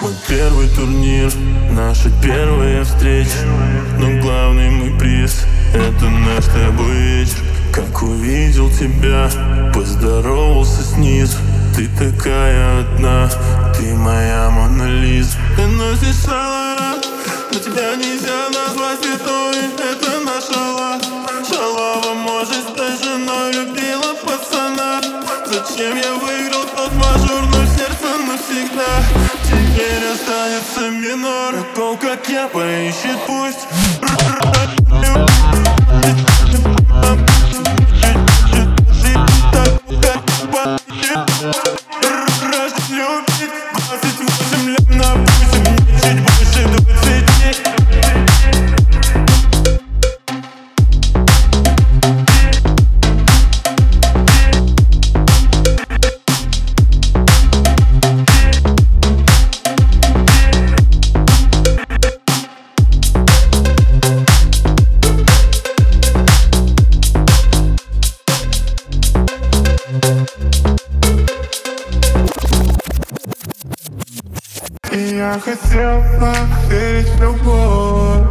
Мой первый турнир, наша первая встреча. Но главный мой приз, это наш с тобой вечер. Как увидел тебя, поздоровался снизу. Ты такая одна, ты моя Мона Лиза. Ты носишь шала, но тебя нельзя назвать святой. Это наша ла, шалава Может стать женой, любила пацана. Зачем я выиграл тот мажор, но сердце навсегда Теперь останется минор. Такого, как я, поищет пусть И я хотел верить в любовь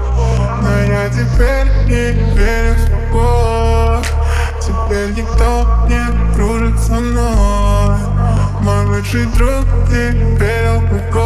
Но я теперь не верю в любовь. Теперь никто не кружит со мной. Мой лучший друг теперь алкоголь